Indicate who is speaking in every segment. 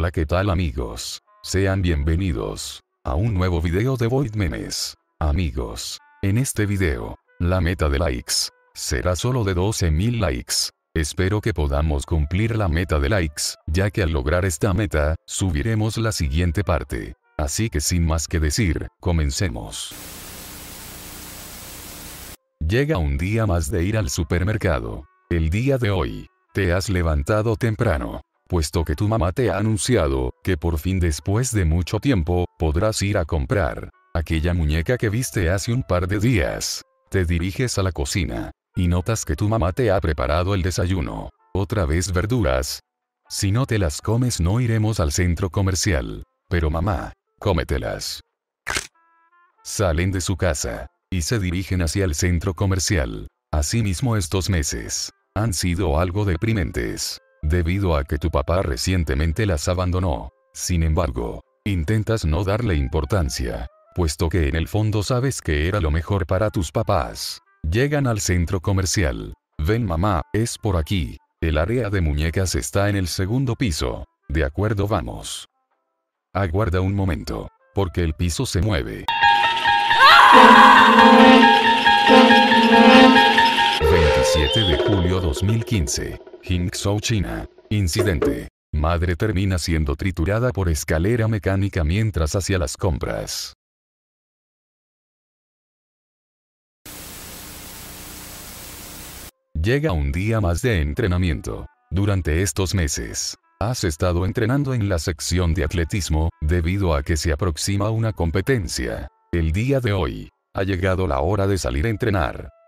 Speaker 1: Hola qué tal amigos. Sean bienvenidos a un nuevo video de Void Memes. Amigos, en este video, la meta de likes será solo de 12.000 likes. Espero que podamos cumplir la meta de likes, ya que al lograr esta meta, subiremos la siguiente parte. Así que sin más que decir, comencemos. Llega un día más de ir al supermercado. El día de hoy, te has levantado temprano, puesto que tu mamá te ha anunciado que por fin después de mucho tiempo, podrás ir a comprar aquella muñeca que viste hace un par de días. Te diriges a la cocina, y notas que tu mamá te ha preparado el desayuno. Otra vez verduras. Si no te las comes no iremos al centro comercial. Pero mamá, cómetelas. Salen de su casa, y se dirigen hacia el centro comercial. Asimismo estos meses, han sido algo deprimentes, debido a que tu papá recientemente las abandonó. Sin embargo, intentas no darle importancia, puesto que en el fondo sabes que era lo mejor para tus papás. Llegan al centro comercial. Ven mamá, es por aquí. El área de muñecas está en el segundo piso. De acuerdo vamos. Aguarda un momento, porque el piso se mueve. 27 de julio 2015. Hingzhou, China. Incidente. Madre termina siendo triturada por escalera mecánica mientras hacía las compras. Llega un día más de entrenamiento. Durante estos meses, has estado entrenando en la sección de atletismo, debido a que se aproxima una competencia. El día de hoy, ha llegado la hora de salir a entrenar.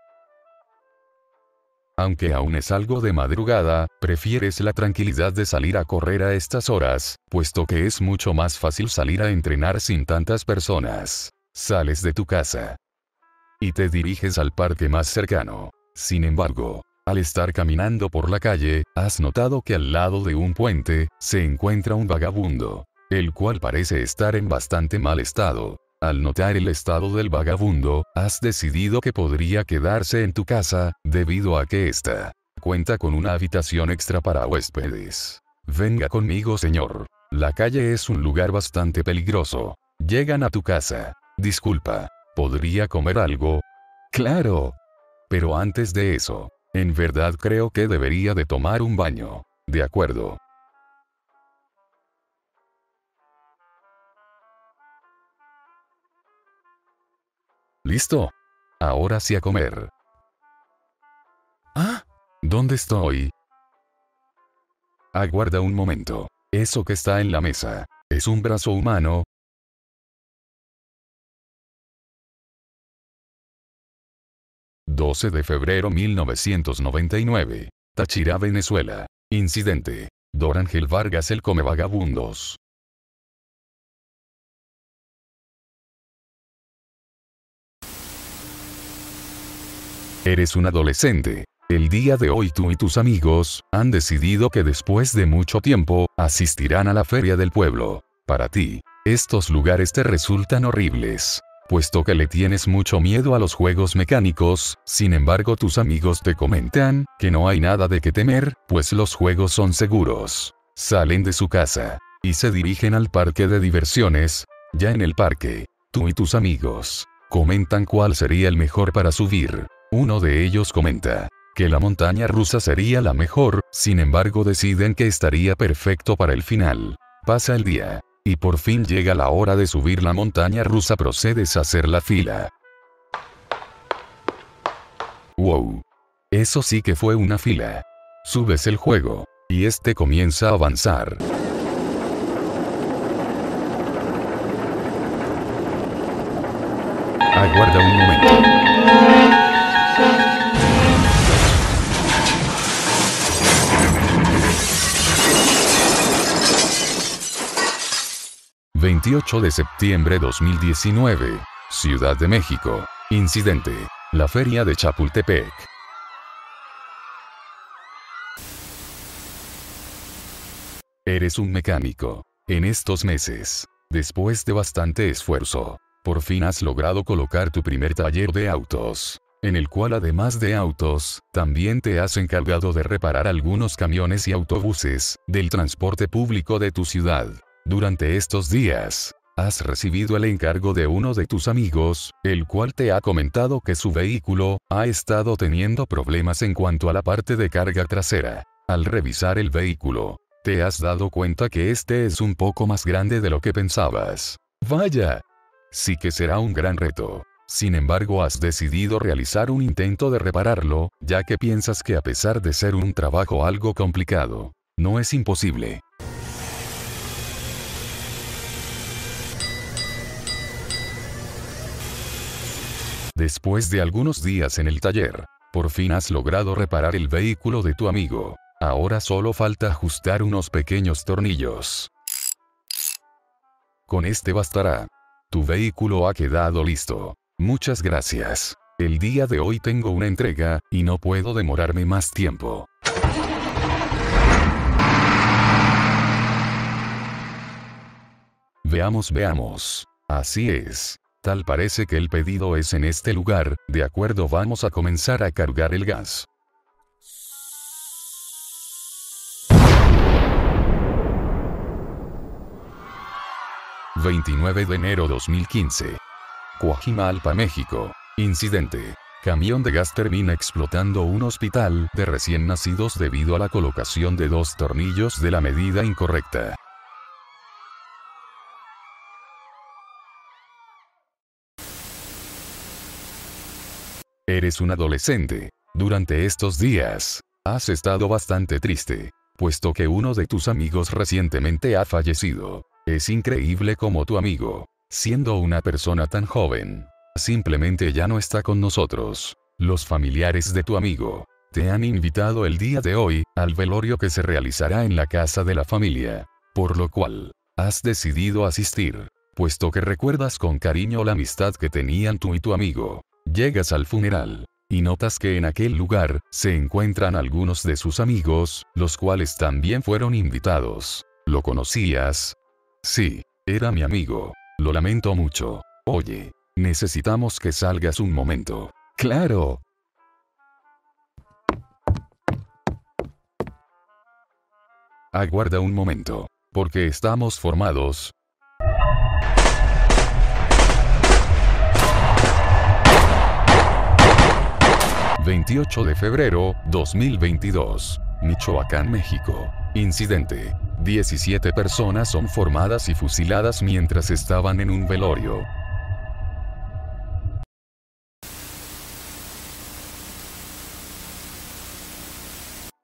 Speaker 1: Aunque aún es algo de madrugada, prefieres la tranquilidad de salir a correr a estas horas, puesto que es mucho más fácil salir a entrenar sin tantas personas. Sales de tu casa y te diriges al parque más cercano. Sin embargo, al estar caminando por la calle, has notado que al lado de un puente, se encuentra un vagabundo, el cual parece estar en bastante mal estado. Al notar el estado del vagabundo, has decidido que podría quedarse en tu casa, debido a que esta cuenta con una habitación extra para huéspedes. Venga conmigo señor. La calle es un lugar bastante peligroso. Llegan a tu casa. Disculpa. ¿Podría comer algo? Claro. Pero antes de eso, en verdad creo que debería de tomar un baño. De acuerdo. ¿Listo? Ahora sí a comer. ¿Ah? ¿Dónde estoy? Aguarda un momento. Eso que está en la mesa, ¿es un brazo humano? ...12 de febrero 1999... Táchira, Venezuela... Incidente... Dorangel Vargas el come vagabundos... Eres un adolescente. El día de hoy tú y tus amigos, han decidido que después de mucho tiempo, asistirán a la feria del pueblo. Para ti, estos lugares te resultan horribles. Puesto que le tienes mucho miedo a los juegos mecánicos, sin embargo tus amigos te comentan, que no hay nada de qué temer, pues los juegos son seguros. Salen de su casa, y se dirigen al parque de diversiones. Ya en el parque, tú y tus amigos, comentan cuál sería el mejor para subir. Uno de ellos comenta que la montaña rusa sería la mejor, sin embargo deciden que estaría perfecto para el final. Pasa el día. Y por fin llega la hora de subir la montaña rusa procedes a hacer la fila. Wow. Eso sí que fue una fila. Subes el juego. Y este comienza a avanzar. Aguarda un momento. 28 de septiembre 2019. Ciudad de México. Incidente. La feria de Chapultepec. Eres un mecánico. En estos meses, después de bastante esfuerzo, por fin has logrado colocar tu primer taller de autos. en el cual además de autos, también te has encargado de reparar algunos camiones y autobuses, del transporte público de tu ciudad. Durante estos días, has recibido el encargo de uno de tus amigos, el cual te ha comentado que su vehículo, ha estado teniendo problemas en cuanto a la parte de carga trasera. Al revisar el vehículo, te has dado cuenta que este es un poco más grande de lo que pensabas. Vaya. Sí que será un gran reto. Sin embargo, has decidido realizar un intento de repararlo, ya que piensas que a pesar de ser un trabajo algo complicado, no es imposible. Después de algunos días en el taller, por fin has logrado reparar el vehículo de tu amigo. Ahora solo falta ajustar unos pequeños tornillos. Con este bastará. Tu vehículo ha quedado listo. Muchas gracias. El día de hoy tengo una entrega, y no puedo demorarme más tiempo. Veamos, veamos. Así es. Tal parece que el pedido es en este lugar, de acuerdo vamos a comenzar a cargar el gas. 29 de enero 2015. Coajimalpa, México. Incidente. Camión de gas termina explotando un hospital de recién nacidos debido a la colocación de dos tornillos de la medida incorrecta. Eres un adolescente. Durante estos días, has estado bastante triste, puesto que uno de tus amigos recientemente ha fallecido. Es increíble como tu amigo, siendo una persona tan joven, simplemente ya no está con nosotros. Los familiares de tu amigo, te han invitado el día de hoy, al velorio que se realizará en la casa de la familia. Por lo cual, has decidido asistir, puesto que recuerdas con cariño la amistad que tenían tú y tu amigo. Llegas al funeral, y notas que en aquel lugar, se encuentran algunos de sus amigos, los cuales también fueron invitados. ¿Lo conocías? Sí, era mi amigo. Lo lamento mucho. Oye, necesitamos que salgas un momento. Claro. Aguarda un momento. Porque estamos formados. ...28 de febrero, 2022... Michoacán, México. Incidente. 17 personas son formadas y fusiladas mientras estaban en un velorio.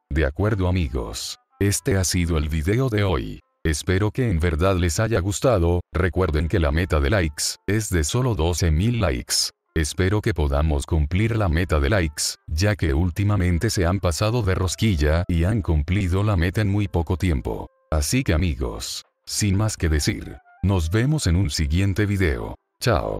Speaker 1: De acuerdo amigos. Este ha sido el video de hoy. Espero que en verdad les haya gustado, recuerden que la meta de likes, es de solo 12.000 likes. Espero que podamos cumplir la meta de likes, ya que últimamente se han pasado de rosquilla y han cumplido la meta en muy poco tiempo. Así que amigos, sin más que decir, nos vemos en un siguiente video. Chao.